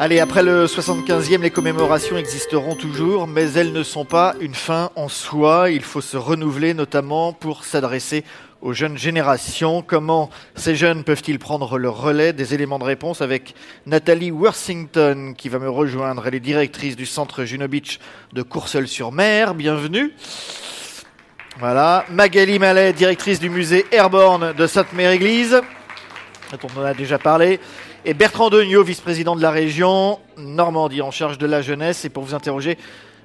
Allez, après le 75e, les commémorations existeront toujours, mais elles ne sont pas une fin en soi. Il faut se renouveler, notamment pour s'adresser aux jeunes générations. Comment ces jeunes peuvent-ils prendre le relais Des éléments de réponse avec Nathalie Worthington qui va me rejoindre. Elle est directrice du centre Juno Beach de Courseul-sur-Mer. Bienvenue. Voilà. Magali Mallet, directrice du musée Airborne de Sainte-Mère-Église, dont on en a déjà parlé. Et Bertrand Degnaud, vice-président de la région Normandie en charge de la jeunesse. Et pour vous interroger,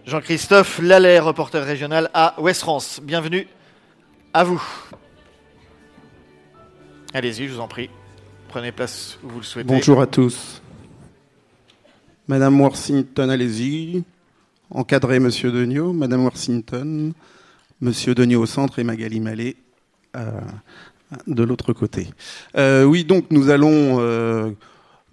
Jean-Christophe Lallet, reporter régional à Ouest France. Bienvenue à vous. Allez-y, je vous en prie. Prenez place où vous le souhaitez. Bonjour à tous. Madame Worthington, allez-y. Encadrez Monsieur Degnaud. Madame Worthington. Monsieur Degnaud au centre et Magali Mallet euh, de l'autre côté. Euh, oui, donc nous allons euh,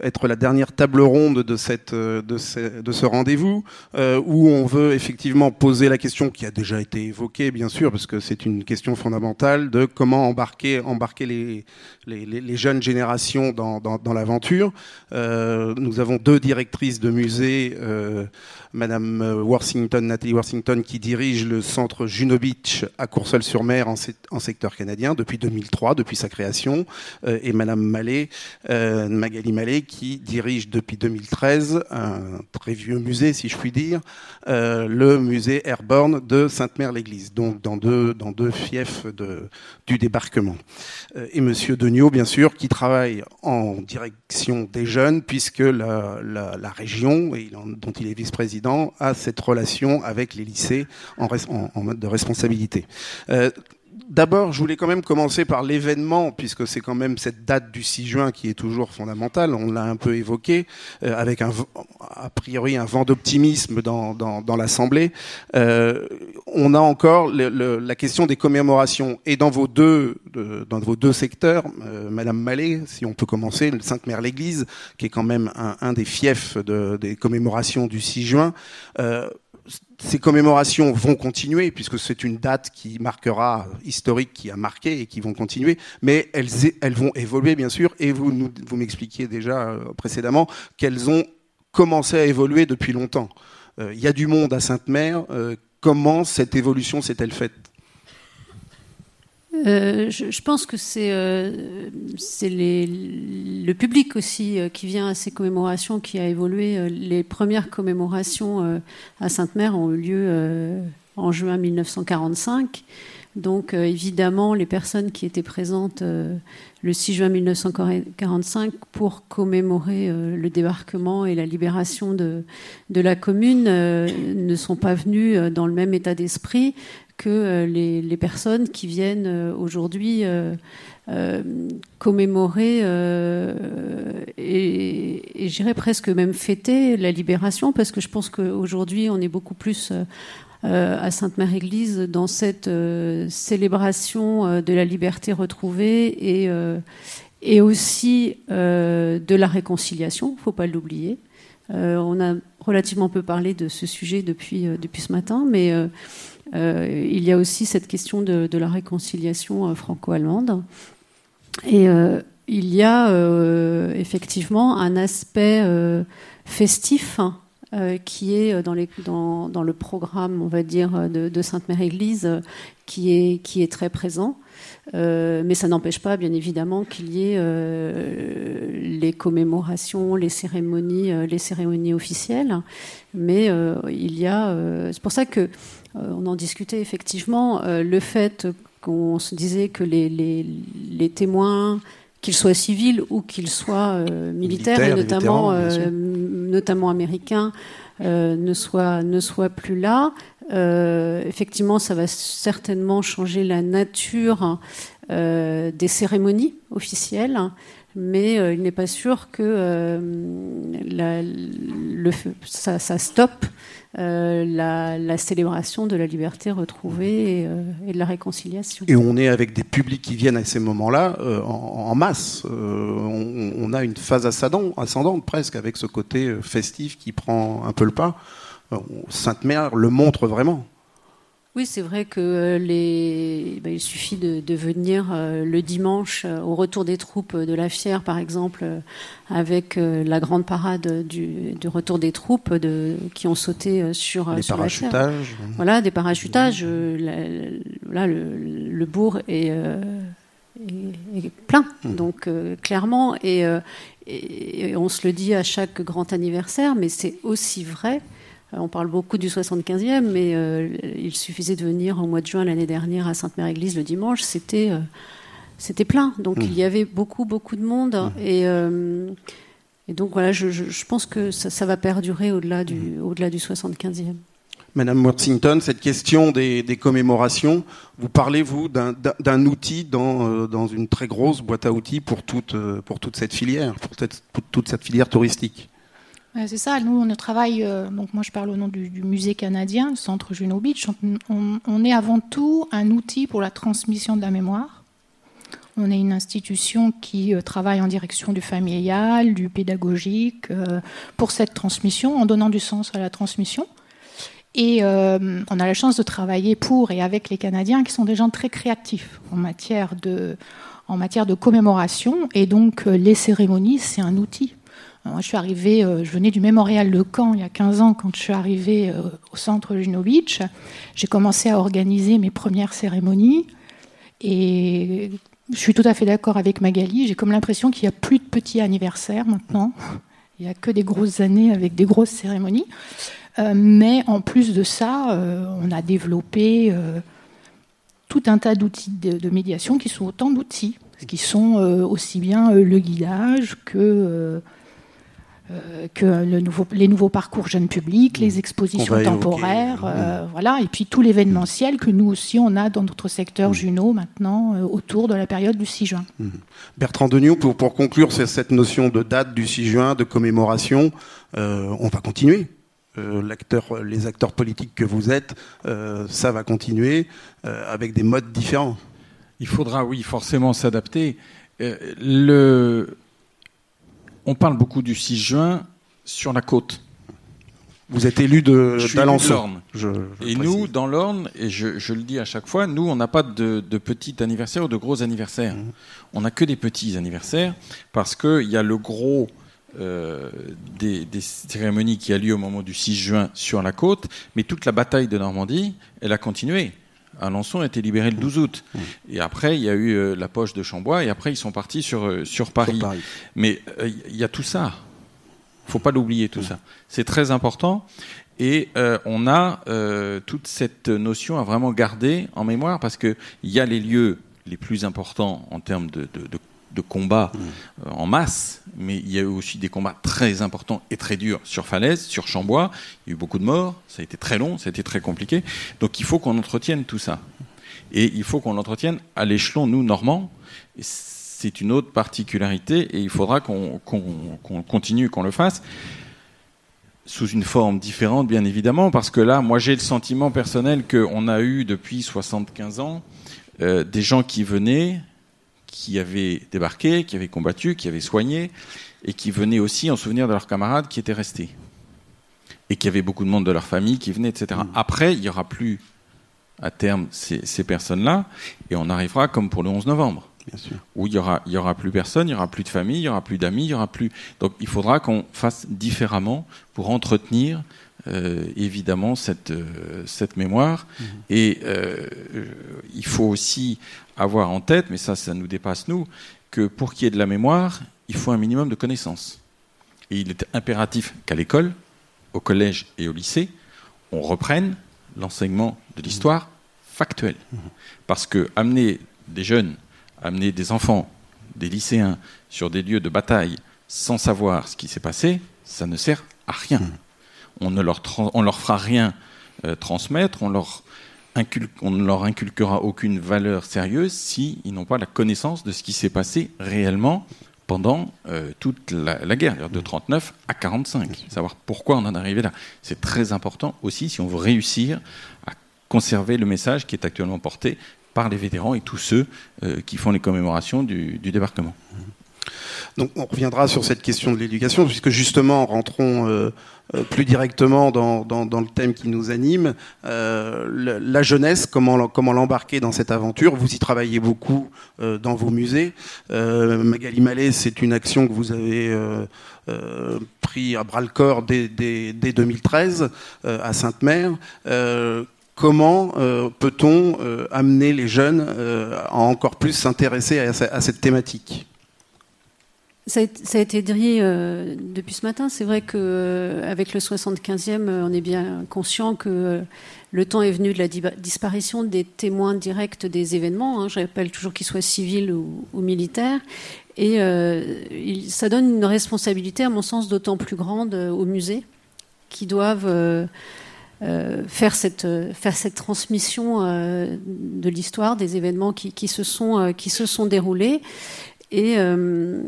être la dernière table ronde de, cette, de ce, de ce rendez-vous, euh, où on veut effectivement poser la question qui a déjà été évoquée, bien sûr, parce que c'est une question fondamentale de comment embarquer, embarquer les, les, jeunes générations dans, dans, dans l'aventure. Euh, nous avons deux directrices de musées, euh, Madame Worthington, Nathalie Worthington, qui dirige le centre Juno Beach à Courseul-sur-Mer en, secteur canadien depuis 2003, depuis sa création, euh, et Madame Mallet, euh, Magali Mallet, qui dirige depuis 2013 un très vieux musée, si je puis dire, euh, le musée Airborne de Sainte-Mère-l'Église, donc dans deux, fiefs du débarquement. Euh, et Monsieur Degnaud, bien sûr, qui travaille en direction des jeunes, puisque la, région, dont il est vice-président, a cette relation avec les lycées en, mode de responsabilité. Euh, D'abord, je voulais quand même commencer par l'événement, puisque c'est quand même cette date du 6 juin qui est toujours fondamentale. On l'a un peu évoqué, euh, avec un, a priori un vent d'optimisme dans, dans, dans l'Assemblée. Euh, on a encore le, le, la question des commémorations. Et dans vos deux, euh, dans vos deux secteurs, euh, Madame Mallet, si on peut commencer, le Sainte-Mère-l'Église, qui est quand même un, un des fiefs de, des commémorations du 6 juin. Ces commémorations vont continuer puisque c'est une date qui marquera historique qui a marqué et qui vont continuer. Mais elles vont évoluer bien sûr. Et vous m'expliquiez déjà euh, précédemment qu'elles ont commencé à évoluer depuis longtemps. Euh, il y a du monde à Sainte-Mère. Euh, comment cette évolution s'est-elle faite? Euh, je, je, pense que c'est euh, le public aussi euh, qui vient à ces commémorations qui a évolué. Euh, les premières commémorations euh, à Sainte-Mère ont eu lieu en juin 1945. Donc évidemment, les personnes qui étaient présentes le 6 juin 1945 pour commémorer le débarquement et la libération de, de la commune ne sont pas venues dans le même état d'esprit que euh, les, personnes qui viennent euh, aujourd'hui euh, commémorer et, et j'irais presque même fêter la libération parce que je pense qu'aujourd'hui on est beaucoup plus à Sainte-Mère-Église dans cette célébration de la liberté retrouvée et, aussi de la réconciliation, faut pas l'oublier. On a relativement peu parlé de ce sujet depuis, depuis ce matin, mais il y a aussi cette question de, la réconciliation euh, franco-allemande. Et euh, il y a euh, effectivement un aspect euh, festif euh, qui est dans, le programme, on va dire, de, Sainte-Mère-Église, euh, qui, est, très présent. Euh, mais ça n'empêche pas, bien évidemment, qu'il y ait euh, les commémorations, les cérémonies, euh, les cérémonies officielles. Mais euh, il y a, euh, c'est pour ça que euh, on en discutait effectivement, euh, le fait qu'on se disait que les, les, les témoins, qu'ils soient civils ou qu'ils soient euh, militaires, Militaire, et notamment, euh, notamment américains, euh, ne soient ne soit plus là. Euh, effectivement, ça va certainement changer la nature euh, des cérémonies officielles, mais euh, il n'est pas sûr que euh, la, ça, ça stoppe euh, la, célébration de la liberté retrouvée et, euh, et, de la réconciliation. Et on est avec des publics qui viennent à ces moments-là euh, en, masse. On, a une phase ascendante, presque avec ce côté festif qui prend un peu le pas. Sainte-Mère le montre vraiment. Oui, c'est vrai que euh, les... Ben, il suffit de, venir euh, le dimanche euh, au retour des troupes de la Fière, par exemple, avec la grande parade du, retour des troupes de, qui ont sauté sur, les parachutages. Voilà, des parachutages. là, le, bourg est, plein, mmh. donc clairement, et, et, on se le dit à chaque grand anniversaire, mais c'est aussi vrai on parle beaucoup du 75e, mais euh, il suffisait de venir au mois de juin l'année dernière à Sainte-Mère-Église le dimanche, c'était euh, c'était plein. Donc mmh. il y avait beaucoup beaucoup de monde mmh. et, et, donc voilà, je, pense que ça, va perdurer au-delà du mmh. au-delà du 75e. Madame Worthington, cette question des, commémorations, vous parlez, vous, d'un outil dans, dans, une très grosse boîte à outils pour toute, pour toute cette filière, pour toute cette filière touristique c'est ça, nous on travaille, euh, donc moi je parle au nom du, musée canadien, le centre Juno Beach, on, est avant tout un outil pour la transmission de la mémoire. On est une institution qui euh, travaille en direction du familial, du pédagogique, euh, pour cette transmission, en donnant du sens à la transmission. Et on a la chance de travailler pour et avec les Canadiens qui sont des gens très créatifs en matière de, en matière de commémoration. Et donc les cérémonies, c'est un outil je suis arrivée, euh, je venais du mémorial de Caen il y a 15 ans quand je suis arrivée euh, au centre Juno Beach. J'ai commencé à organiser mes premières cérémonies et je suis tout à fait d'accord avec Magali. J'ai comme l'impression qu'il n'y a plus de petits anniversaires maintenant. Il n'y a que des grosses années avec des grosses cérémonies. Euh, mais en plus de ça, on a développé tout un tas d'outils de, médiation qui sont autant d'outils, qui sont aussi bien le guidage que euh, que le nouveau, les nouveaux parcours jeunes publics, les mmh. expositions temporaires, euh, mmh. voilà, et puis tout l'événementiel que nous aussi on a dans notre secteur mmh. Juno maintenant euh, autour de la période du 6 juin. Bertrand Deniou, pour, pour conclure cette notion de date du 6 juin, de commémoration, on va continuer. les acteurs politiques que vous êtes, ça va continuer avec des modes différents. Il faudra, oui, forcément s'adapter. le on parle beaucoup du 6 juin sur la côte. Vous êtes élu de d'Alençon. et nous, dans l'Orne, et je, le dis à chaque fois, nous, on n'a pas de, petits anniversaires ou de gros anniversaires. Mmh. On n'a que des petits anniversaires parce qu'il y a le gros euh, des, cérémonies qui a lieu au moment du 6 juin sur la côte, mais toute la bataille de Normandie, elle a continué. Alençon a été libéré le 12 août. Mmh. Et après, il y a eu euh, la poche de Chambois, et après, ils sont partis sur, euh, sur, Paris. Mais euh, il y a tout ça. Il faut pas l'oublier, tout mmh. ça. C'est très important. Et on a toute cette notion à vraiment garder en mémoire, parce qu'il y a les lieux les plus importants en termes de, de, de de combats mmh. euh, en masse, mais il y a eu aussi des combats très importants et très durs sur Falaise, sur Chambois. Il y a eu beaucoup de morts, ça a été très long, ça a été très compliqué. Donc il faut qu'on entretienne tout ça. Et il faut qu'on l'entretienne à l'échelon, nous, normand. C'est une autre particularité et il faudra qu'on continue, qu'on le fasse sous une forme différente, bien évidemment, parce que là, moi, j'ai le sentiment personnel qu'on a eu depuis 75 ans euh, des gens qui venaient qui avaient débarqué, qui avaient combattu, qui avaient soigné, et qui venaient aussi en souvenir de leurs camarades qui étaient restés. Et qui avait beaucoup de monde de leur famille qui venait, etc. Mm. Après, il n'y aura plus à terme ces, personnes-là, et on arrivera comme pour le 11 novembre. Où il y aura, il y aura plus personne, il y aura plus de famille, il y aura plus d'amis, il y aura plus. Donc, il faudra qu'on fasse différemment pour entretenir euh, évidemment cette, euh, cette mémoire. Mm. Et euh, il faut aussi avoir en tête, mais ça, ça nous dépasse nous, que pour qu'il y ait de la mémoire, il faut un minimum de connaissances. Et il est impératif qu'à l'école, au collège et au lycée, on reprenne l'enseignement de l'histoire factuelle. Parce que amener des jeunes, amener des enfants, des lycéens sur des lieux de bataille sans savoir ce qui s'est passé, ça ne sert à rien. On ne leur, on leur fera rien euh, transmettre, on leur on ne leur inculquera aucune valeur sérieuse s'ils n'ont pas la connaissance de ce qui s'est passé réellement pendant euh, toute la, guerre, de 39 à 45. Savoir pourquoi on en est arrivé là. C'est très important aussi si on veut réussir à conserver le message qui est actuellement porté par les vétérans et tous ceux euh, qui font les commémorations du, du débarquement. Donc on reviendra sur cette question de l'éducation, puisque justement, rentrons euh, euh, plus directement dans, le thème qui nous anime. Euh, la, jeunesse, comment, l'embarquer dans cette aventure? Vous y travaillez beaucoup dans vos musées. Magali Mallet, c'est une action que vous avez pris à bras le corps dès, 2013 à Sainte-Mère comment peut-on amener les jeunes à encore plus s'intéresser à, cette thématique? Ça a, été dit euh, depuis ce matin. C'est vrai qu'avec euh, le 75e, euh, on est bien conscient que le temps est venu de la disparition des témoins directs des événements. Hein. Je rappelle toujours qu'ils soient civils ou, militaires. Et ça donne une responsabilité, à mon sens, d'autant plus grande aux musées qui doivent faire, cette, transmission de l'histoire, des événements qui se sont déroulés. Et euh,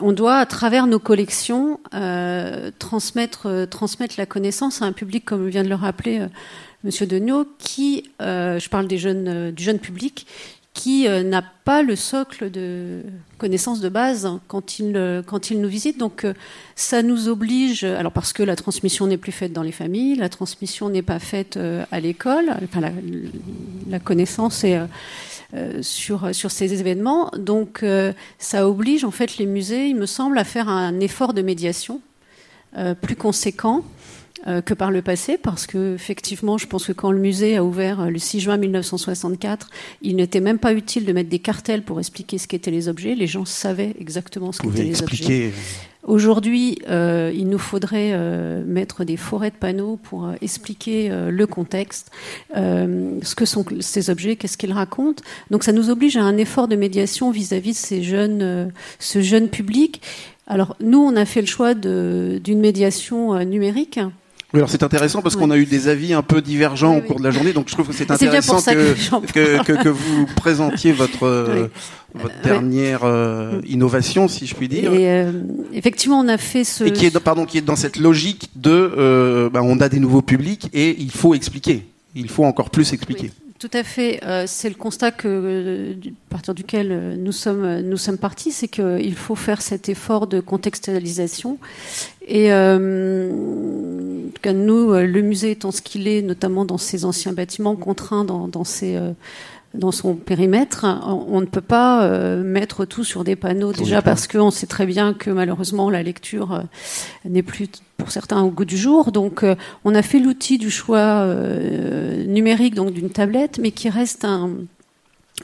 on doit, à travers nos collections, euh, transmettre, euh, transmettre la connaissance à un public, comme vient de le rappeler Monsieur Degnaud, qui, je parle des jeunes, du jeune public, qui n'a pas le socle de connaissances de base quand il, quand il nous visite. Donc ça nous oblige, alors parce que la transmission n'est plus faite dans les familles, la transmission n'est pas faite à l'école, enfin la, la connaissance est euh, sur, sur ces événements. Donc euh, ça oblige en fait les musées, il me semble, à faire un effort de médiation euh, plus conséquent que par le passé, parce que effectivement, je pense que quand le musée a ouvert le 6 juin 1964, il n'était même pas utile de mettre des cartels pour expliquer ce qu'étaient les objets. Les gens savaient exactement ce qu'étaient les objets. Aujourd'hui, euh, il nous faudrait euh, mettre des forêts de panneaux pour euh, expliquer le contexte, ce que sont ces objets, qu'est-ce qu'ils racontent. Donc ça nous oblige à un effort de médiation vis-à-vis de ces jeunes, ce jeune public. Alors nous, on a fait le choix d'une médiation numérique oui, alors c'est intéressant parce qu'on a eu des avis un peu divergents au cours de la journée, donc je trouve que c'est intéressant que, que, que, vous présentiez votre, euh, votre dernière euh, innovation, si je puis dire. Et euh, effectivement, on a fait ce. Et qui est, pardon, qui est dans cette logique de, bah, on a des nouveaux publics et il faut expliquer. Il faut encore plus expliquer. Tout à fait. c'est le constat que, à partir duquel nous sommes, nous sommes partis, c'est qu'il faut faire cet effort de contextualisation et euh, nous, euh, le musée étant ce qu'il est, notamment dans ces anciens bâtiments contraints dans, dans, euh, dans son périmètre, on, ne peut pas euh, mettre tout sur des panneaux. déjà parce qu'on sait très bien que malheureusement la lecture n'est plus pour certains au goût du jour. Donc, on a fait l'outil du choix numérique, donc d'une tablette, mais qui reste un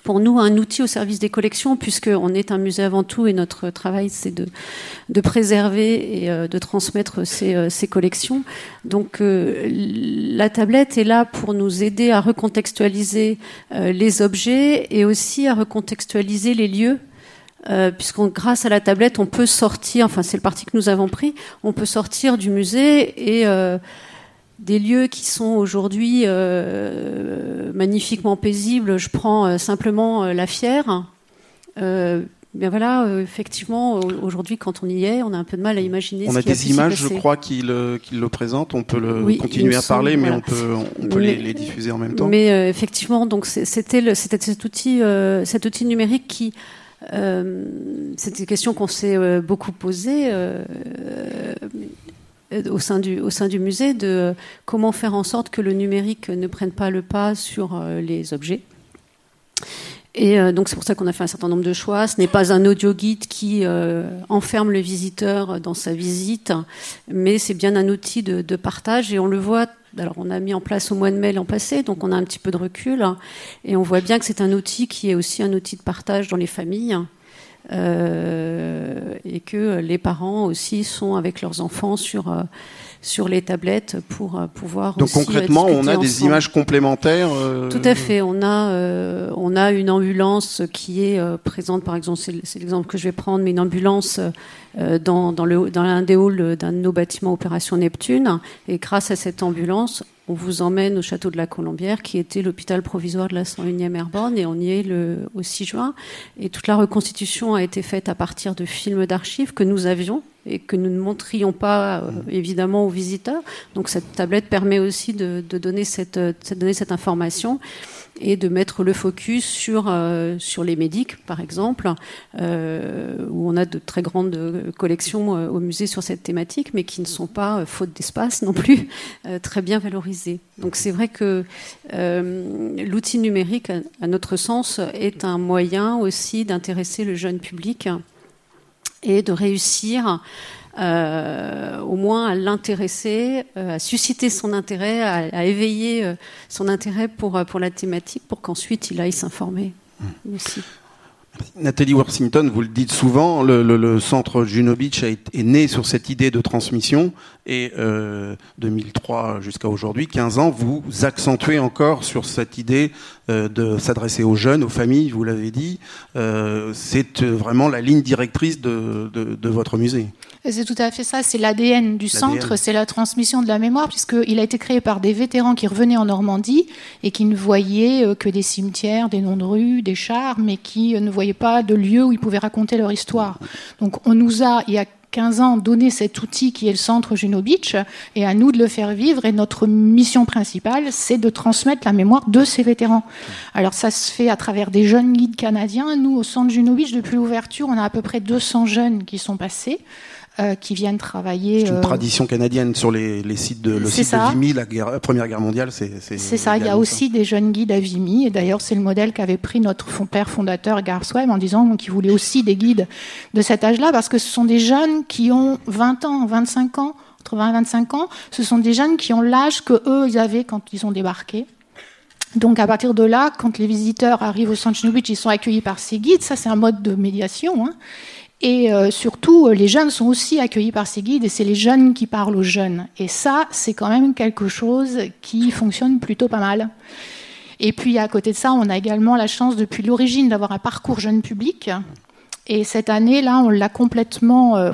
pour nous un outil au service des collections, puisqu'on est un musée avant tout et notre travail c'est de, de, préserver et euh, de transmettre ces, euh, ces collections. Donc euh, la tablette est là pour nous aider à recontextualiser les objets et aussi à recontextualiser les lieux. puisqu'on grâce à la tablette on peut sortir, enfin c'est le parti que nous avons pris, on peut sortir du musée et des lieux qui sont aujourd'hui euh, magnifiquement paisibles. Je prends euh, simplement euh, la Fière. bien voilà, effectivement, aujourd'hui, quand on y est, on a un peu de mal à imaginer. On a des images, je crois, qui le, le présentent. On peut le continuer à parler, mais on peut, on peut les, diffuser en même temps. Mais effectivement, donc c'était cet outil, cet outil numérique qui c'est une question qu'on s'est beaucoup posée au sein du, musée de comment faire en sorte que le numérique ne prenne pas le pas sur euh, les objets. Et euh, donc c'est pour ça qu'on a fait un certain nombre de choix. Ce n'est pas un audio guide qui euh, enferme le visiteur dans sa visite, mais c'est bien un outil de, de, partage. Et on le voit. Alors on a mis en place au mois de mai l'an passé, donc on a un petit peu de recul, et on voit bien que c'est un outil qui est aussi un outil de partage dans les familles. Euh, et que les parents aussi sont avec leurs enfants sur euh, sur les tablettes pour euh, pouvoir donc concrètement on a des images complémentaires tout à fait. On a on a une ambulance qui est présente par exemple c'est l'exemple que je vais prendre mais une ambulance dans dans le dans l'un des halls d'un de nos bâtiments opération Neptune. Et grâce à cette ambulance on vous emmène au château de la Colombière, qui était l'hôpital provisoire de la 101e Airborne, et on y est le, au 6 juin. Et toute la reconstitution a été faite à partir de films d'archives que nous avions, et que nous ne montrions pas euh, évidemment aux visiteurs. Donc cette tablette permet aussi de, donner cette, de donner cette information et de mettre le focus sur, euh, sur les médics, par exemple, euh, où on a de très grandes collections euh, au musée sur cette thématique, mais qui ne sont pas, faute d'espace non plus, très bien valorisées. Donc c'est vrai que l'outil numérique, à notre sens, est un moyen aussi d'intéresser le jeune public et de réussir euh, au moins à l'intéresser, euh, à susciter son intérêt, à, éveiller euh, son intérêt pour, pour la thématique, pour qu'ensuite il aille s'informer mmh. aussi. Nathalie Worthington, vous le dites souvent, le, centre Juno Beach est né sur cette idée de transmission et 2003 jusqu'à aujourd'hui, 15 ans, vous accentuez encore sur cette idée de s'adresser aux jeunes, aux familles, vous l'avez dit. c'est vraiment la ligne directrice de, de votre musée. C'est tout à fait ça, c'est l'ADN du centre, c'est la transmission de la mémoire, puisqu'il a été créé par des vétérans qui revenaient en Normandie et qui ne voyaient euh, que des cimetières, des noms de rues, des chars, mais qui euh, ne voyaient pas de lieux où ils pouvaient raconter leur histoire. Donc on nous a, il y a 15 ans, donné cet outil qui est le centre Juno Beach, et à nous de le faire vivre. Et notre mission principale, c'est de transmettre la mémoire de ces vétérans. Alors ça se fait à travers des jeunes guides canadiens. Nous, au centre Juno Beach, depuis l'ouverture, on a à peu près 200 jeunes qui sont passés. Euh, qui viennent travailler. C'est une euh, tradition canadienne sur les, les sites de le site de Vimy, la, guerre, Première Guerre mondiale, c'est. Ça. Il y a aussi des jeunes guides à Vimy, et d'ailleurs c'est le modèle qu'avait pris notre père fondateur Garsweb en disant qu'il voulait aussi des guides de cet âge-là, parce que ce sont des jeunes qui ont 20 ans, 25 ans, entre 20 et 25 ans. Ce sont des jeunes qui ont l'âge que eux ils avaient quand ils ont débarqué. Donc à partir de là, quand les visiteurs arrivent au Centre Beach, ils sont accueillis par ces guides. Ça, c'est un mode de médiation. Hein. Et euh, surtout, euh, les jeunes sont aussi accueillis par ces guides et c'est les jeunes qui parlent aux jeunes. Et ça, c'est quand même quelque chose qui fonctionne plutôt pas mal. Et puis à côté de ça, on a également la chance depuis l'origine d'avoir un parcours jeune public. Et cette année, là, on l'a complètement... Euh,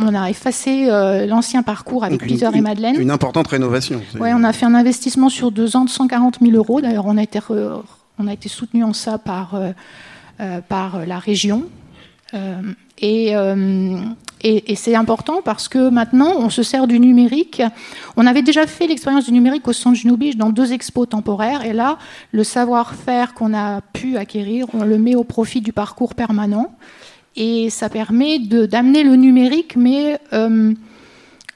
on a effacé l'ancien parcours avec Peter et Madeleine. Une importante rénovation. Oui, on a fait un investissement sur deux ans de 140 000 euros. D'ailleurs, on a été, on a été soutenu en ça par, par la région. Euh, euh, et, et, c'est important parce que maintenant, on se sert du numérique. On avait déjà fait l'expérience du numérique au Centre Junubich dans deux expos temporaires. Et là, le savoir-faire qu'on a pu acquérir, on le met au profit du parcours permanent. Et ça permet d'amener le numérique, mais euh,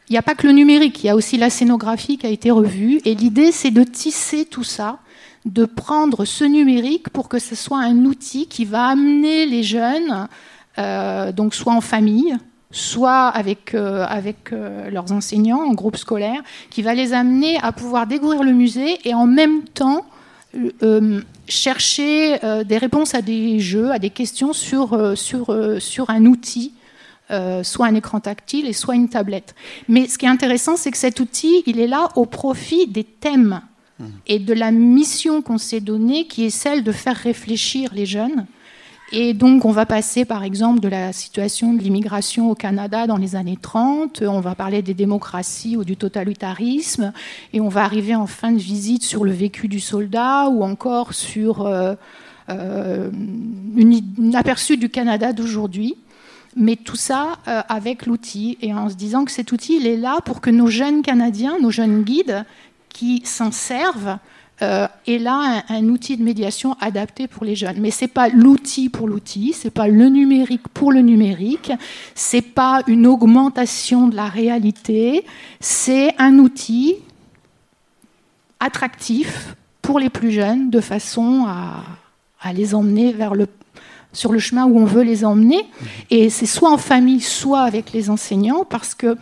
il n'y a pas que le numérique, il y a aussi la scénographie qui a été revue. Et l'idée, c'est de tisser tout ça, de prendre ce numérique pour que ce soit un outil qui va amener les jeunes donc soit en famille, soit avec, euh, avec euh, leurs enseignants en groupe scolaire, qui va les amener à pouvoir découvrir le musée et en même temps chercher des réponses à des jeux, à des questions sur, sur, sur un outil. soit un écran tactile et soit une tablette. Mais ce qui est intéressant, c'est que cet outil, il est là au profit des thèmes mmh. et de la mission qu'on s'est donnée, qui est celle de faire réfléchir les jeunes et donc, on va passer, par exemple, de la situation de l'immigration au Canada dans les années 30, on va parler des démocraties ou du totalitarisme, et on va arriver en fin de visite sur le vécu du soldat ou encore sur euh, euh, aperçu du Canada d'aujourd'hui. Mais tout ça euh, avec l'outil. Et en se disant que cet outil, il est là pour que nos jeunes Canadiens, nos jeunes guides qui s'en servent, euh, et là un, outil de médiation adapté pour les jeunes. Mais c'est pas l'outil pour l'outil, c'est pas le numérique pour le numérique, c'est pas une augmentation de la réalité, c'est un outil attractif pour les plus jeunes de façon à, à les emmener vers le sur le chemin où on veut les emmener. Et c'est soit en famille, soit avec les enseignants, parce que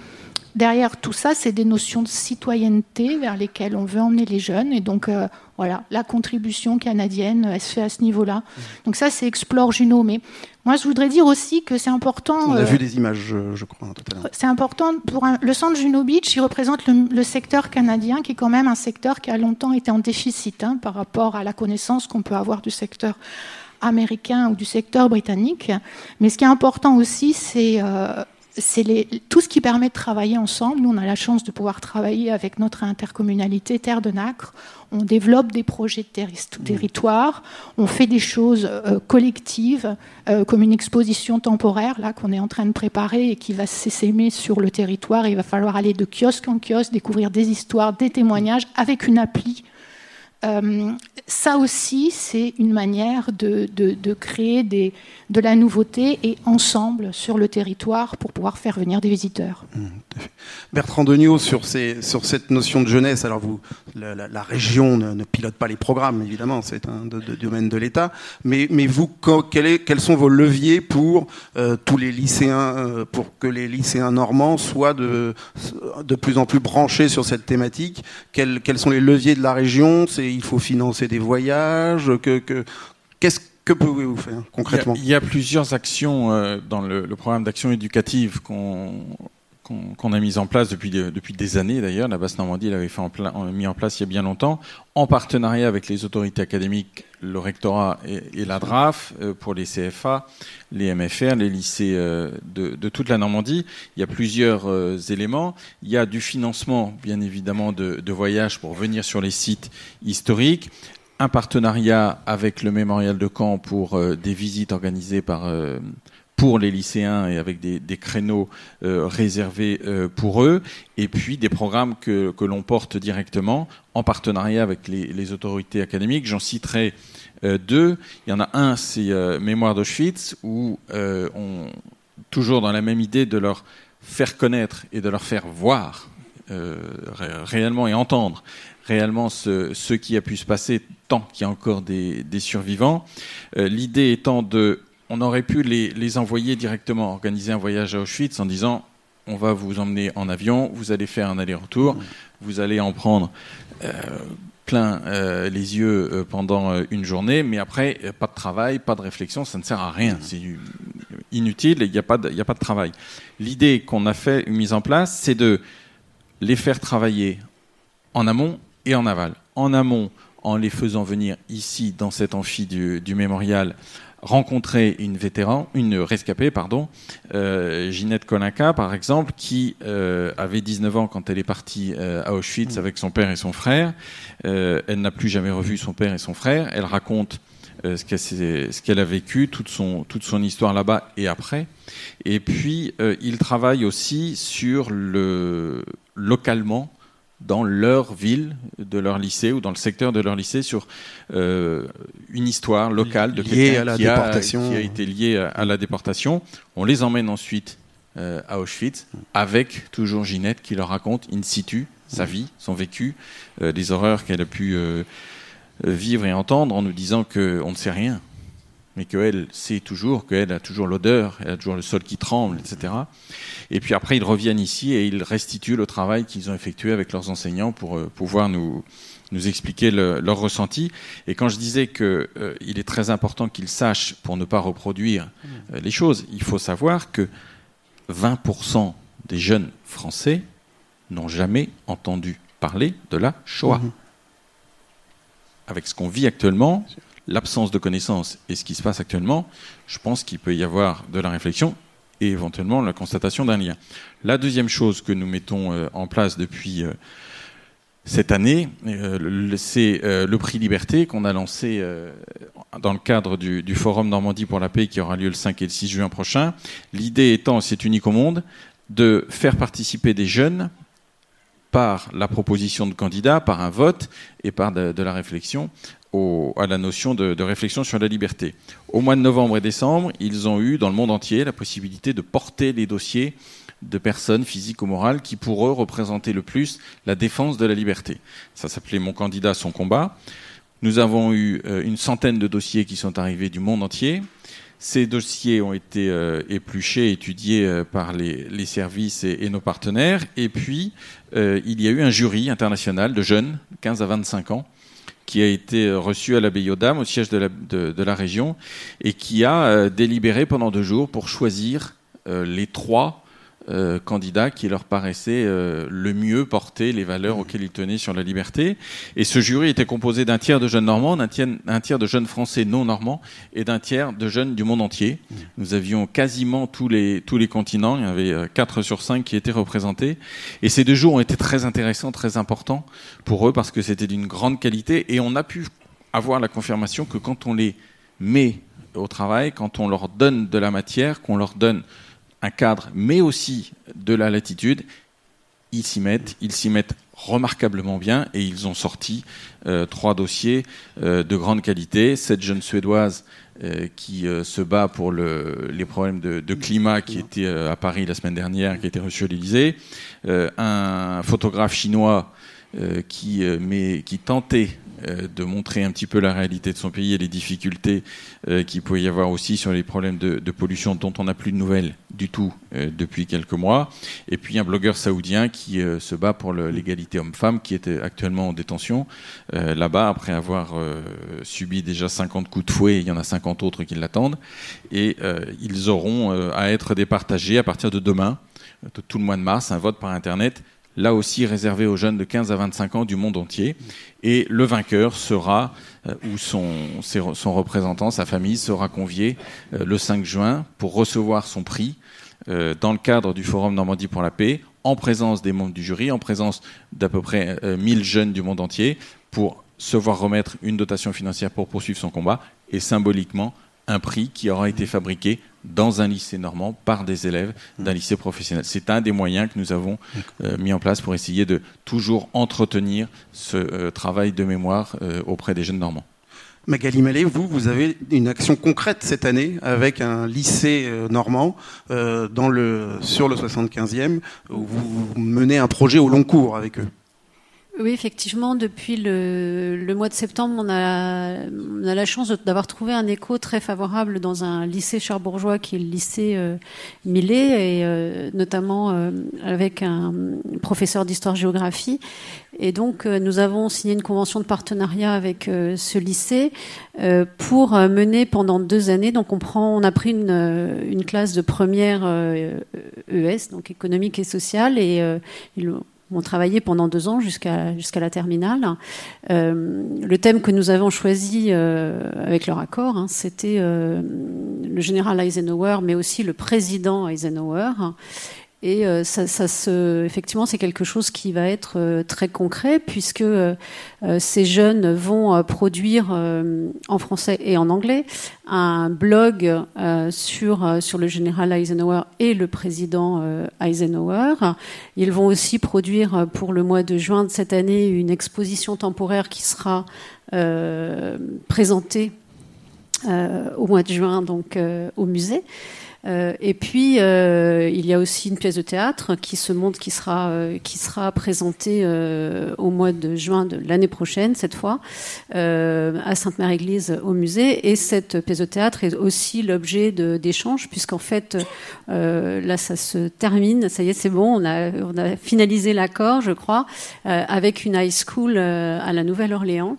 derrière tout ça, c'est des notions de citoyenneté vers lesquelles on veut emmener les jeunes. Et donc, euh, voilà, la contribution canadienne, elle se fait à ce niveau-là. Mmh. Donc ça, c'est Explore Juno. Mais moi, je voudrais dire aussi que c'est important... On a vu euh, des images, je, crois, tout à l'heure. C'est important pour le centre Juno Beach, il représente le, secteur canadien, qui est quand même un secteur qui a longtemps été en déficit hein, par rapport à la connaissance qu'on peut avoir du secteur américain ou du secteur britannique. Mais ce qui est important aussi, c'est... Euh, c'est tout ce qui permet de travailler ensemble. Nous, on a la chance de pouvoir travailler avec notre intercommunalité Terre de Nacre. On développe des projets de mmh. territoire, on fait des choses euh, collectives, euh, comme une exposition temporaire là qu'on est en train de préparer et qui va s'essaimer sur le territoire. Il va falloir aller de kiosque en kiosque, découvrir des histoires, des témoignages avec une appli euh, ça aussi, c'est une manière de, créer de la nouveauté et ensemble sur le territoire pour pouvoir faire venir des visiteurs. Mmh, Bertrand Degnaud, sur, sur cette notion de jeunesse, alors vous, la, région ne, pilote pas les programmes, évidemment, c'est un domaine de l'État, mais, vous, quels sont vos leviers pour euh, tous les lycéens, euh, pour que les lycéens normands soient de, plus en plus branchés sur cette thématique? Quels sont les leviers de la région? Il faut financer des voyages que, Qu'est-ce que pouvez-vous faire concrètement? il y, a, plusieurs actions euh, dans le, programme d'action éducative qu'on qu'on a mis en place depuis, depuis des années d'ailleurs. La Basse-Normandie l'avait fait en mis en place il y a bien longtemps, en partenariat avec les autorités académiques, le rectorat et, la DRAF, euh, pour les CFA, les MFR, les lycées euh, de, toute la Normandie. Il y a plusieurs éléments. Il y a du financement, bien évidemment, de, voyages pour venir sur les sites historiques un partenariat avec le mémorial de Caen pour euh, des visites organisées par euh, pour les lycéens et avec des, créneaux euh, réservés pour eux, et puis des programmes que, l'on porte directement en partenariat avec les, autorités académiques. J'en citerai deux. Il y en a un, c'est Mémoire d'Auschwitz, où on, toujours dans la même idée de leur faire connaître et de leur faire voir réellement et entendre réellement ce, qui a pu se passer tant qu'il y a encore des, survivants. Euh, l'idée étant de, on aurait pu les, envoyer directement, organiser un voyage à Auschwitz en disant, on va vous emmener en avion, vous allez faire un aller-retour, vous allez en prendre euh, plein euh, les yeux pendant une journée, mais après, pas de travail, pas de réflexion, ça ne sert à rien, c'est inutile et il n'y a, pas de, a pas de travail. L'idée qu'on a fait, mise en place, c'est de les faire travailler en amont et en aval. En amont, en les faisant venir ici, dans cet amphi du, mémorial, rencontrer une vétéran, une rescapée, pardon, euh, Ginette Kolinka, par exemple, qui euh, avait 19 ans quand elle est partie euh, à Auschwitz avec son père et son frère. elle n'a plus jamais revu son père et son frère. Elle raconte ce qu'elle a vécu, toute son, toute son histoire là-bas et après. Et puis, il travaille aussi sur le localement dans leur ville, de leur lycée ou dans le secteur de leur lycée sur euh, une histoire locale de quelqu'un qui, qui, a été lié à, la déportation. On les emmène ensuite euh, à Auschwitz avec toujours Ginette qui leur raconte in situ sa vie, son vécu, euh, des horreurs qu'elle a pu vivre et entendre en nous disant qu'on ne sait rien mais qu'elle sait toujours, qu'elle a toujours l'odeur, elle a toujours le sol qui tremble, etc. Et puis après, ils reviennent ici et ils restituent le travail qu'ils ont effectué avec leurs enseignants pour euh, pouvoir nous, nous expliquer leur ressenti. Et quand je disais qu'il euh, est très important qu'ils sachent, pour ne pas reproduire euh, les choses, il faut savoir que 20% des jeunes Français n'ont jamais entendu parler de la Shoah. Mmh. Avec ce qu'on vit actuellement, l'absence de connaissances et ce qui se passe actuellement, je pense qu'il peut y avoir de la réflexion et éventuellement la constatation d'un lien. La deuxième chose que nous mettons euh, en place depuis euh, cette année, euh, c'est le prix Liberté qu'on a lancé dans le cadre du, du, Forum Normandie pour la paix qui aura lieu le 5 et le 6 juin prochain. L'idée étant, c'est unique au monde, de faire participer des jeunes par la proposition de candidat, par un vote et par de, la réflexion à la notion de, réflexion sur la liberté. Au mois de novembre et décembre, ils ont eu dans le monde entier la possibilité de porter les dossiers de personnes physiques ou morales qui pour eux représentaient le plus la défense de la liberté. Ça s'appelait Mon candidat, son combat. Nous avons eu euh, une centaine de dossiers qui sont arrivés du monde entier. Ces dossiers ont été euh, épluchés, étudiés euh, par les, services et, nos partenaires. Et puis, il y a eu un jury international de jeunes, 15 à 25 ans, qui a été reçu à l'abbaye aux Dames, au siège de la, de, la, région, et qui a euh, délibéré pendant deux jours pour choisir euh, les trois euh, candidat qui leur paraissait euh, le mieux porter les valeurs auxquelles ils tenaient sur la liberté. Et ce jury était composé d'un tiers de jeunes normands, d'un tiers, de jeunes français non normands et d'un tiers de jeunes du monde entier. Nous avions quasiment tous les, tous les continents, il y avait 4 sur 5 qui étaient représentés. Et ces deux jours ont été très intéressants, très importants pour eux parce que c'était d'une grande qualité et on a pu avoir la confirmation que quand on les met au travail, quand on leur donne de la matière, qu'on leur donne un cadre, mais aussi de la latitude, ils s'y mettent, ils s'y mettent remarquablement bien et ils ont sorti euh, trois dossiers euh, de grande qualité. Cette jeune Suédoise euh, qui se bat pour le, les problèmes de, de, climat qui était à Paris la semaine dernière, qui a été reçu à l'Élysée. un photographe chinois qui, mais, qui tentait de montrer un petit peu la réalité de son pays et les difficultés euh, qu'il pouvait y avoir aussi sur les problèmes de, pollution dont on n'a plus de nouvelles du tout euh, depuis quelques mois. Et puis un blogueur saoudien qui se bat pour l'égalité homme-femme, qui est actuellement en détention là-bas après avoir subi déjà 50 coups de fouet. Il y en a 50 autres qui l'attendent. Et ils auront à être départagés à partir de demain, tout le mois de mars, un vote par Internet là aussi réservé aux jeunes de 15 à 25 ans du monde entier. Et le vainqueur sera, euh, ou son, représentant, sa famille, sera convié euh, le 5 juin pour recevoir son prix euh, dans le cadre du Forum Normandie pour la paix, en présence des membres du jury, en présence d'à peu près 1000 jeunes du monde entier, pour se voir remettre une dotation financière pour poursuivre son combat et symboliquement un prix qui aura été fabriqué dans un lycée normand par des élèves d'un lycée professionnel. C'est un des moyens que nous avons euh, mis en place pour essayer de toujours entretenir ce euh, travail de mémoire euh, auprès des jeunes normands. Magali Mallet, vous, vous avez une action concrète cette année avec un lycée normand dans le, sur le 75e, où vous menez un projet au long cours avec eux. Oui, effectivement, depuis le, mois de septembre, on a, la chance d'avoir trouvé un écho très favorable dans un lycée cherbourgeois qui est le lycée euh, Millet, et euh, notamment euh, avec un professeur d'histoire-géographie. Et donc, nous avons signé une convention de partenariat avec ce lycée pour mener pendant deux années. Donc, on prend, on a pris une, classe de première ES, e donc économique et sociale, et ont travaillé pendant deux ans jusqu'à jusqu'à la terminale. Euh, le thème que nous avons choisi euh, avec leur accord, hein, c'était euh, le général Eisenhower, mais aussi le président Eisenhower. Et euh, ça, ça se, effectivement, c'est quelque chose qui va être euh, très concret puisque euh, ces jeunes vont produire en français et en anglais un blog sur sur le général Eisenhower et le président Eisenhower. Ils vont aussi produire pour le mois de juin de cette année une exposition temporaire qui sera présentée au mois de juin donc au musée. Euh, et puis euh, il y a aussi une pièce de théâtre qui se montre, qui sera euh, qui sera présentée au mois de juin de l'année prochaine cette fois à Sainte-Mère-Église au musée. Et cette pièce de théâtre est aussi l'objet d'échanges puisqu'en fait là ça se termine, ça y est c'est bon, on a on a finalisé l'accord je crois avec une high school à la Nouvelle-Orléans.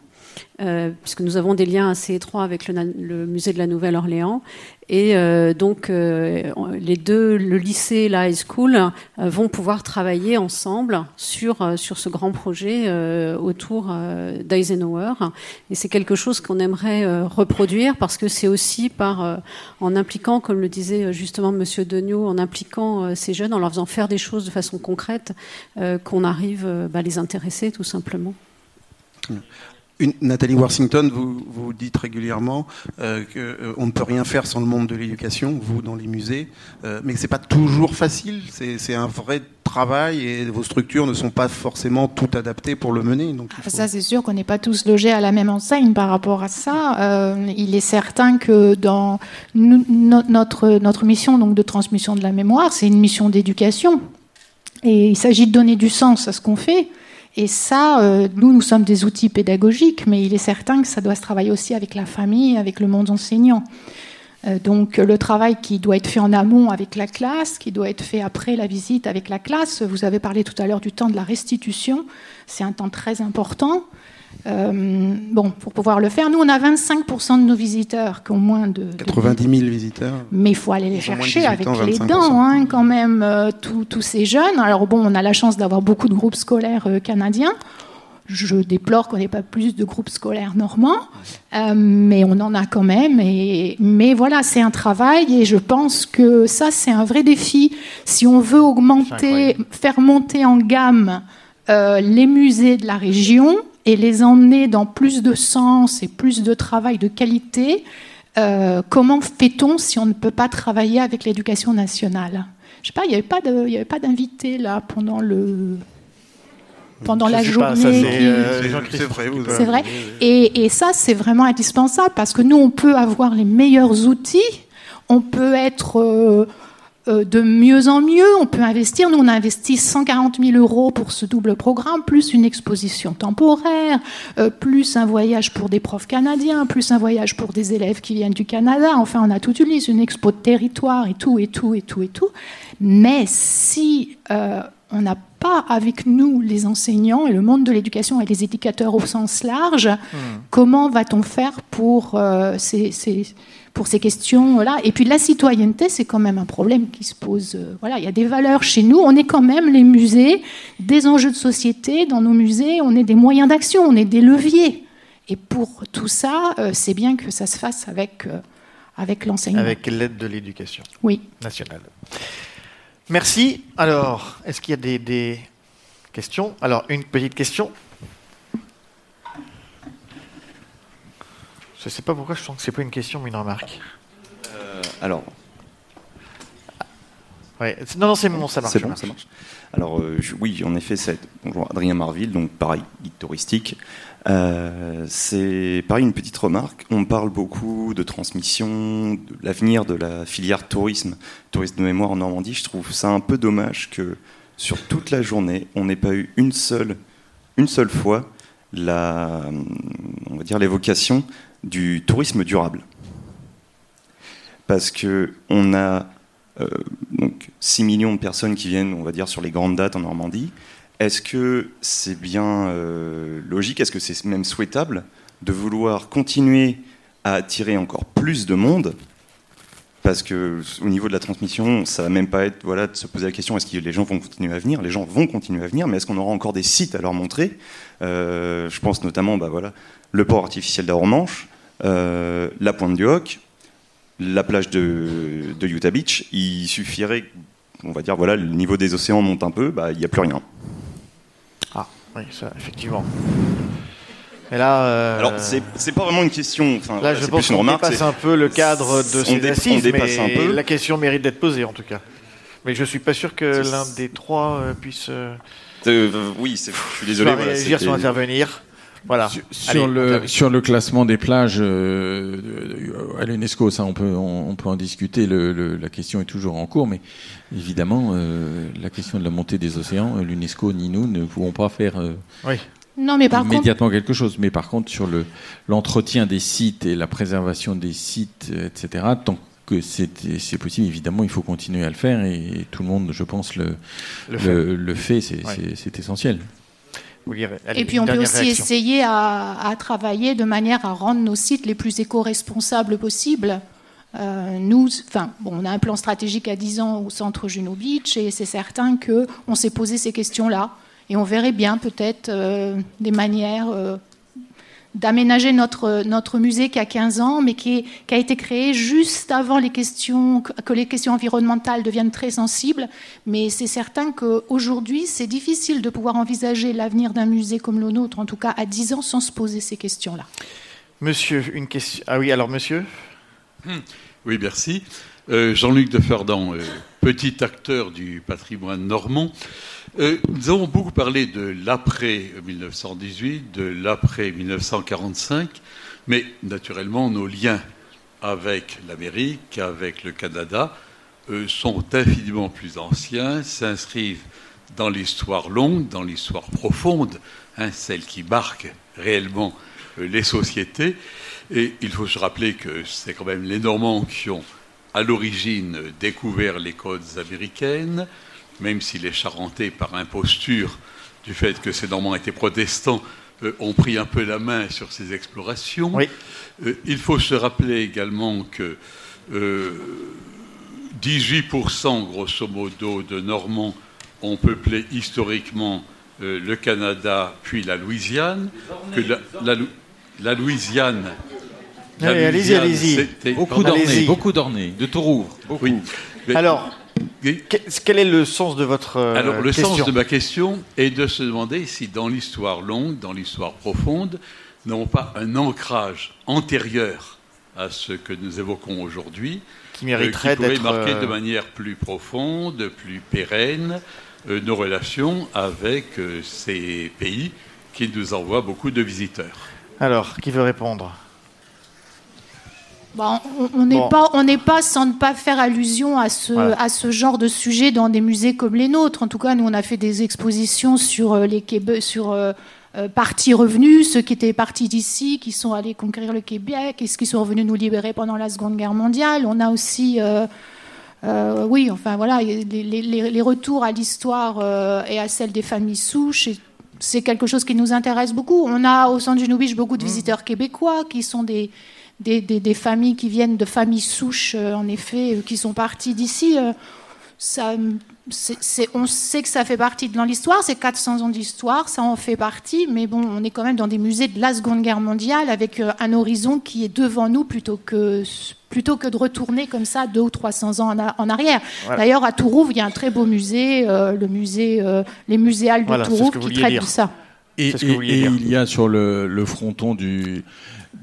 Euh, puisque nous avons des liens assez étroits avec le, musée de la Nouvelle-Orléans. Et euh, donc, euh, les deux, le lycée et la high school, vont pouvoir travailler ensemble sur, sur ce grand projet autour d'Eisenhower. Et c'est quelque chose qu'on aimerait reproduire parce que c'est aussi par, en impliquant, comme le disait justement Monsieur Degnaud, en impliquant ces jeunes, en leur faisant faire des choses de façon concrète, qu'on arrive bah, à les intéresser tout simplement. Nathalie Washington, vous, vous dites régulièrement euh, qu'on euh, ne peut rien faire sans le monde de l'éducation, vous dans les musées, euh, mais c'est pas toujours facile. C'est un vrai travail et vos structures ne sont pas forcément toutes adaptées pour le mener. Donc Ça, c'est sûr qu'on n'est pas tous logés à la même enseigne par rapport à ça. Il est certain que dans notre, notre mission donc, de transmission de la mémoire, c'est une mission d'éducation. Et il s'agit de donner du sens à ce qu'on fait. Et ça, euh, nous, nous sommes des outils pédagogiques, mais il est certain que ça doit se travailler aussi avec la famille, avec le monde enseignant. Euh, donc le travail qui doit être fait en amont avec la classe, qui doit être fait après la visite avec la classe. Vous avez parlé tout à l'heure du temps de la restitution. C'est un temps très important. Euh, bon, pour pouvoir le faire, nous, on a 25% de nos visiteurs qui ont moins de... 90 000 visiteurs. Mais il faut aller les chercher avec les dents, hein, quand même, euh, tous ces jeunes. Alors bon, on a la chance d'avoir beaucoup de groupes scolaires euh, canadiens. Je déplore qu'on n'ait pas plus de groupes scolaires normands, mais on en a quand même. Et, mais voilà, c'est un travail et je pense que ça, c'est un vrai défi. Si on veut augmenter, faire monter en gamme les musées de la région, et les emmener dans plus de sens et plus de travail de qualité, euh, comment fait-on si on ne peut pas travailler avec l'éducation nationale? Je sais pas, il n'y avait pas d'invité là pendant le pendant la journée. C'est vrai. C'est vrai. Et, et ça, c'est vraiment indispensable parce que nous, on peut avoir les meilleurs outils, on peut être euh, euh, de mieux en mieux. On peut investir. Nous, on a investi 140 000 euros pour ce double programme, plus une exposition temporaire, euh, plus un voyage pour des profs canadiens, plus un voyage pour des élèves qui viennent du Canada. Enfin, on a toute une liste, une expo de territoire et tout, et tout, et tout, et tout. Mais si euh, on n'a pas avec nous les enseignants et le monde de l'éducation et les éducateurs au sens large, hmm. comment va-t-on faire pour ces pour ces questions-là. Et puis la citoyenneté, c'est quand même un problème qui se pose. Euh, voilà, il y a des valeurs chez nous. On est quand même les musées, des enjeux de société dans nos musées. On est des moyens d'action, on est des leviers. Et pour tout ça, euh, c'est bien que ça se fasse avec euh, avec l'enseignement. Avec l'aide de l'éducation oui. nationale. Merci. Alors, est-ce qu'il y a des, des questions? Alors, une petite question. Je ne sais pas pourquoi je sens que ce n'est pas une question, mais une remarque. Euh, alors. Ouais. Non, non, c'est bon, ça marche. C'est bon, ça marche. Alors, euh, oui, en effet, c'est bonjour Adrien Marville, donc pareil, guide touristique. Euh, c'est pareil, une petite remarque. On parle beaucoup de transmission, de l'avenir de la filière tourisme, tourisme de mémoire en Normandie. Je trouve ça un peu dommage que sur toute la journée, on n'ait pas eu une seule, une seule fois la, on va dire l'évocation du tourisme durable. Parce qu'on a euh, donc 6 millions de personnes qui viennent, on va dire, sur les grandes dates en Normandie. Est-ce que c'est bien euh, logique, est-ce que c'est même souhaitable de vouloir continuer à attirer encore plus de monde? Parce que au niveau de la transmission, ça va même pas être voilà de se poser la question est-ce que les gens vont continuer à venir? Les gens vont continuer à venir, mais est-ce qu'on aura encore des sites à leur montrer? Euh, Je pense notamment bah voilà le port artificiel d'Aromanche, euh, la pointe du Hoc, la plage de, Utah Beach, il suffirait, on va dire, voilà, le niveau des océans monte un peu, bah, il n'y a plus rien. Ah, oui, ça, effectivement. Mais là, euh, alors c'est pas vraiment une question. Enfin, là, je pense qu'on dépasse un peu le cadre de ces assises, mais un peu. la question mérite d'être posée en tout cas. Mais je suis pas sûr que l'un des trois euh, puisse. oui, je suis désolé. réagir sans intervenir. Voilà. Sur, le, sur le classement des plages euh, à l'UNESCO, ça on peut, on, peut en discuter. Le, la question est toujours en cours, mais évidemment, euh, la question de la montée des océans, euh, l'UNESCO ni nous ne pouvons pas faire oui. non, mais par immédiatement quelque chose. Mais par contre, sur le, l'entretien des sites et la préservation des sites, etc., tant que c'est, c'est possible, évidemment, il faut continuer à le faire et, tout le monde, je pense, le, le, le fait. c'est, c'est essentiel et puis on peut aussi essayer à, travailler de manière à rendre nos sites les plus éco-responsables possibles. Euh, nous, enfin, bon, on a un plan stratégique à 10 ans au centre Juno Beach et c'est certain qu'on s'est posé ces questions-là. Et on verrait bien peut-être euh, des manières euh, d'aménager notre, notre musée qui a 15 ans, mais qui, qui, a été créé juste avant les questions, que les questions environnementales deviennent très sensibles. Mais c'est certain qu'aujourd'hui, c'est difficile de pouvoir envisager l'avenir d'un musée comme le nôtre, en tout cas à 10 ans, sans se poser ces questions-là. Monsieur, une question. Ah oui, alors monsieur? Hmm. Oui, merci. Euh, Jean-Luc de Ferdan, euh, petit acteur du patrimoine normand. Euh, nous avons beaucoup parlé de l'après 1918, de l'après 1945, mais naturellement nos liens avec l'Amérique, avec le Canada, euh, sont infiniment plus anciens, s'inscrivent dans l'histoire longue, dans l'histoire profonde, hein, celle qui marque réellement euh, les sociétés. Et il faut se rappeler que c'est quand même les Normands qui ont à l'origine découvert les côtes américaines, même si les Charentais, par imposture du fait que ces Normands étaient protestants, ont pris un peu la main sur ces explorations. il faut se rappeler également que 18% grosso modo de Normands ont peuplé historiquement le Canada puis la Louisiane, que la, Louisiane allez-y, allez-y. Beaucoup d'ornées, beaucoup d'ornées, de Tourouvre. Oui. Alors, quel est le sens de votre question Alors, le sens de ma question est de se demander si dans l'histoire longue, dans l'histoire profonde, n'avons pas un ancrage antérieur à ce que nous évoquons aujourd'hui, qui mériterait euh, qui marquer de euh, manière plus profonde, plus pérenne, euh, nos relations avec ces pays qui nous envoient beaucoup de visiteurs. Alors, qui veut répondre? On n'est pas, on n'est pas sans ne pas faire allusion à ce, à ce genre de sujet dans des musées comme les nôtres. En tout cas, nous, on a fait des expositions sur euh, les sur euh, euh, partis revenus, ceux qui étaient partis d'ici, qui sont allés conquérir le Québec, et ceux qui sont revenus nous libérer pendant la Seconde Guerre mondiale. On a aussi, oui, enfin voilà, les, les, retours à l'histoire et à celle des familles souches. C'est quelque chose qui nous intéresse beaucoup. On a au Centre Genoubiche beaucoup de mmh. visiteurs québécois qui sont des des, familles qui viennent de familles souches, euh, en effet, euh, qui sont parties d'ici. Euh, ça, on sait que ça fait partie de l'histoire, c'est 400 ans d'histoire, ça en fait partie, mais bon, on est quand même dans des musées de la Seconde Guerre mondiale avec un horizon qui est devant nous plutôt que, plutôt que de retourner comme ça deux ou 300 ans en, arrière. D'ailleurs, à Tourouvre, il y a un très beau musée, le musée, les muséales de Tourouvre qui traitent de ça. Et, il y a sur le fronton du,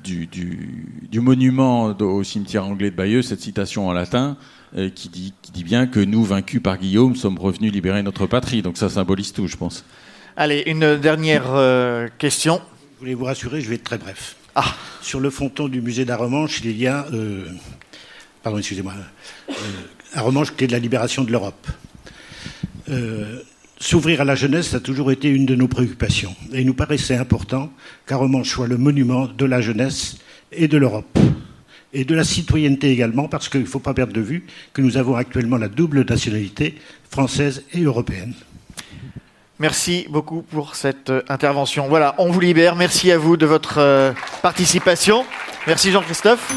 du, monument au cimetière anglais de Bayeux, cette citation en latin euh, qui, dit, qui dit bien que nous, vaincus par Guillaume, sommes revenus libérer notre patrie. Donc ça symbolise tout, je pense. Allez, une dernière euh, question. Je voulais vous rassurer, je vais être très bref. Ah. Sur le fronton du musée d'Arromanches, il y a. Euh, pardon, excusez-moi. Arromanches, qui est de la libération de l'Europe s'ouvrir à la jeunesse a toujours été une de nos préoccupations. Et il nous paraissait important qu'Arromanches soit le monument de la jeunesse et de l'Europe. Et de la citoyenneté également, parce qu'il ne faut pas perdre de vue que nous avons actuellement la double nationalité française et européenne. Merci beaucoup pour cette euh, intervention. Voilà, on vous libère. Merci à vous de votre euh, participation. Merci Jean-Christophe.